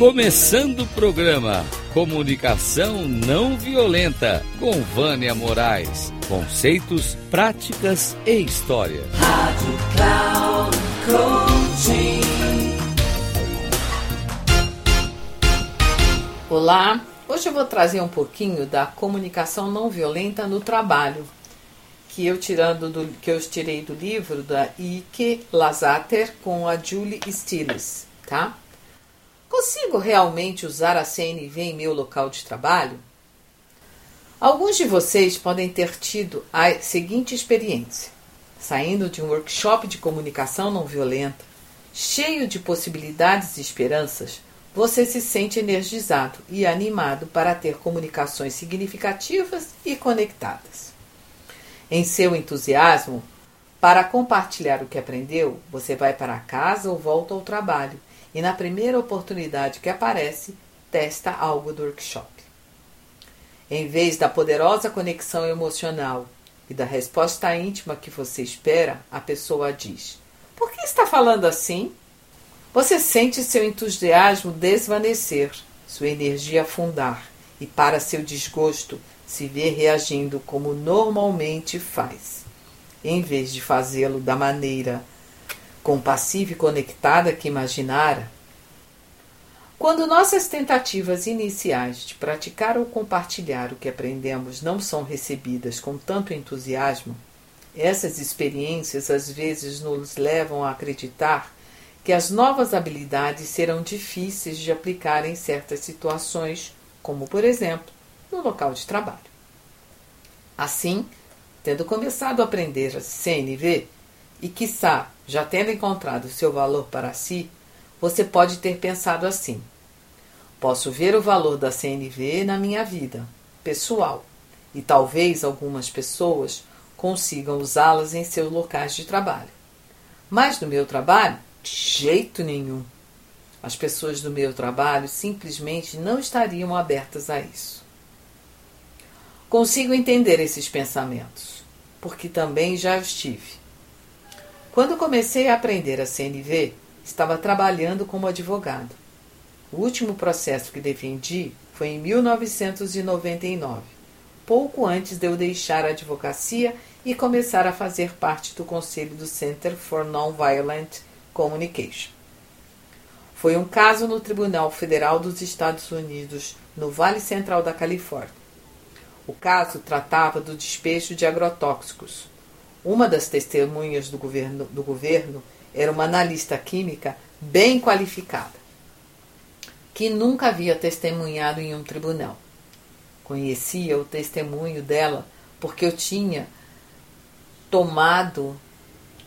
Começando o programa Comunicação Não Violenta com Vânia Moraes. Conceitos, práticas e história. Rádio Cloud Coaching. Olá, hoje eu vou trazer um pouquinho da comunicação não violenta no trabalho, que eu tirando do, que eu tirei do livro da Ike Lazater com a Julie Stiles, tá? Consigo realmente usar a CNV em meu local de trabalho? Alguns de vocês podem ter tido a seguinte experiência: saindo de um workshop de comunicação não violenta, cheio de possibilidades e esperanças, você se sente energizado e animado para ter comunicações significativas e conectadas. Em seu entusiasmo, para compartilhar o que aprendeu, você vai para casa ou volta ao trabalho e, na primeira oportunidade que aparece, testa algo do workshop. Em vez da poderosa conexão emocional e da resposta íntima que você espera, a pessoa diz: Por que está falando assim? Você sente seu entusiasmo desvanecer, sua energia afundar e, para seu desgosto, se vê reagindo como normalmente faz, em vez de fazê-lo da maneira compassiva e conectada que imaginara? Quando nossas tentativas iniciais de praticar ou compartilhar o que aprendemos não são recebidas com tanto entusiasmo, essas experiências às vezes nos levam a acreditar que as novas habilidades serão difíceis de aplicar em certas situações, como por exemplo no local de trabalho. Assim, tendo começado a aprender a CNV e, quiçá, já tendo encontrado seu valor para si, você pode ter pensado assim: posso ver o valor da CNV na minha vida pessoal e talvez algumas pessoas consigam usá-las em seus locais de trabalho. Mas no meu trabalho, de jeito nenhum. As pessoas do meu trabalho simplesmente não estariam abertas a isso. Consigo entender esses pensamentos, porque também já estive. Quando comecei a aprender a CNV, estava trabalhando como advogado. O último processo que defendi foi em 1999, pouco antes de eu deixar a advocacia e começar a fazer parte do conselho do Center for Nonviolent Communication. Foi um caso no Tribunal Federal dos Estados Unidos, no Vale Central da Califórnia. O caso tratava do despejo de agrotóxicos, uma das testemunhas do governo, do governo era uma analista química bem qualificada, que nunca havia testemunhado em um tribunal. Conhecia o testemunho dela porque eu tinha tomado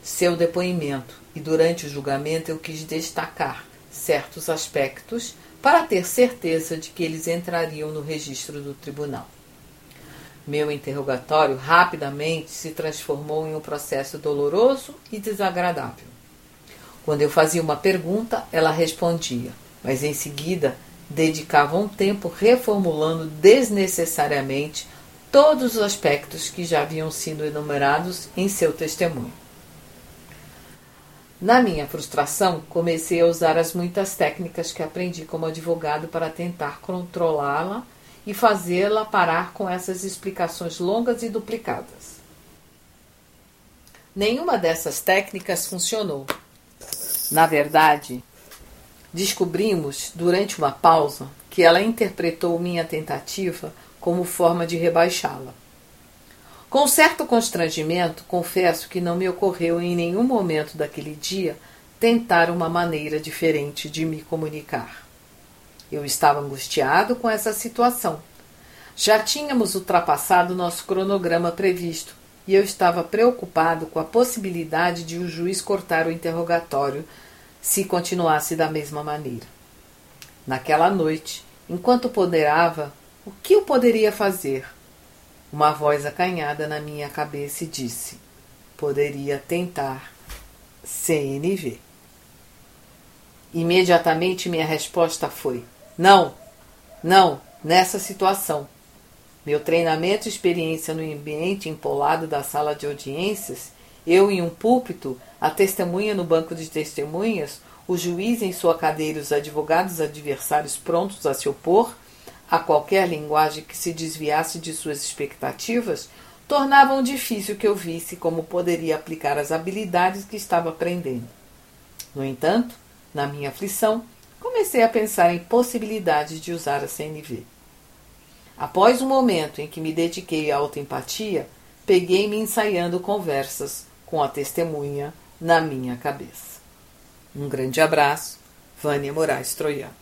seu depoimento e durante o julgamento eu quis destacar certos aspectos para ter certeza de que eles entrariam no registro do tribunal. Meu interrogatório rapidamente se transformou em um processo doloroso e desagradável. Quando eu fazia uma pergunta, ela respondia, mas em seguida dedicava um tempo reformulando desnecessariamente todos os aspectos que já haviam sido enumerados em seu testemunho. Na minha frustração, comecei a usar as muitas técnicas que aprendi como advogado para tentar controlá-la e fazê-la parar com essas explicações longas e duplicadas. Nenhuma dessas técnicas funcionou. Na verdade, descobrimos durante uma pausa que ela interpretou minha tentativa como forma de rebaixá-la. Com certo constrangimento, confesso que não me ocorreu em nenhum momento daquele dia tentar uma maneira diferente de me comunicar. Eu estava angustiado com essa situação. Já tínhamos ultrapassado nosso cronograma previsto e eu estava preocupado com a possibilidade de o juiz cortar o interrogatório se continuasse da mesma maneira. Naquela noite, enquanto ponderava o que eu poderia fazer, uma voz acanhada na minha cabeça disse: poderia tentar CNV. Imediatamente minha resposta foi: não, não, nessa situação. Meu treinamento e experiência no ambiente empolado da sala de audiências, eu em um púlpito, a testemunha no banco de testemunhas, o juiz em sua cadeira e os advogados adversários prontos a se opor a qualquer linguagem que se desviasse de suas expectativas, tornavam difícil que eu visse como poderia aplicar as habilidades que estava aprendendo. No entanto, na minha aflição, comecei a pensar em possibilidades de usar a CNV. Após um momento em que me dediquei à autoempatia, peguei-me ensaiando conversas com a testemunha na minha cabeça. Um grande abraço, Vânia Moraes Troiano.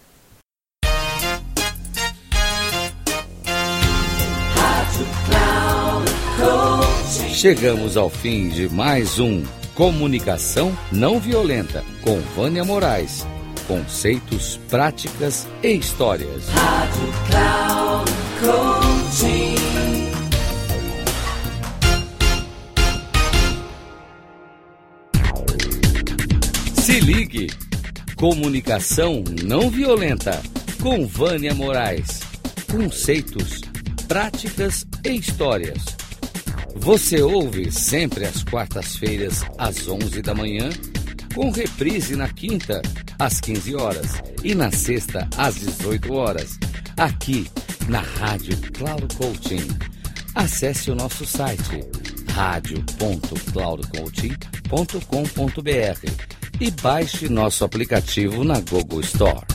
Chegamos ao fim de mais um Comunicação Não Violenta com Vânia Moraes. Conceitos, práticas e histórias. Rádio Cloud Coaching. Se ligue. Comunicação não violenta com Vânia Moraes. Conceitos, práticas e histórias. Você ouve sempre às quartas-feiras às 11 da manhã, com reprise na quinta às 15 horas e na sexta às 18 horas, aqui na Rádio Cloud Coaching. Acesse o nosso site radio.cloudcoaching.com.br e baixe nosso aplicativo na Google Store.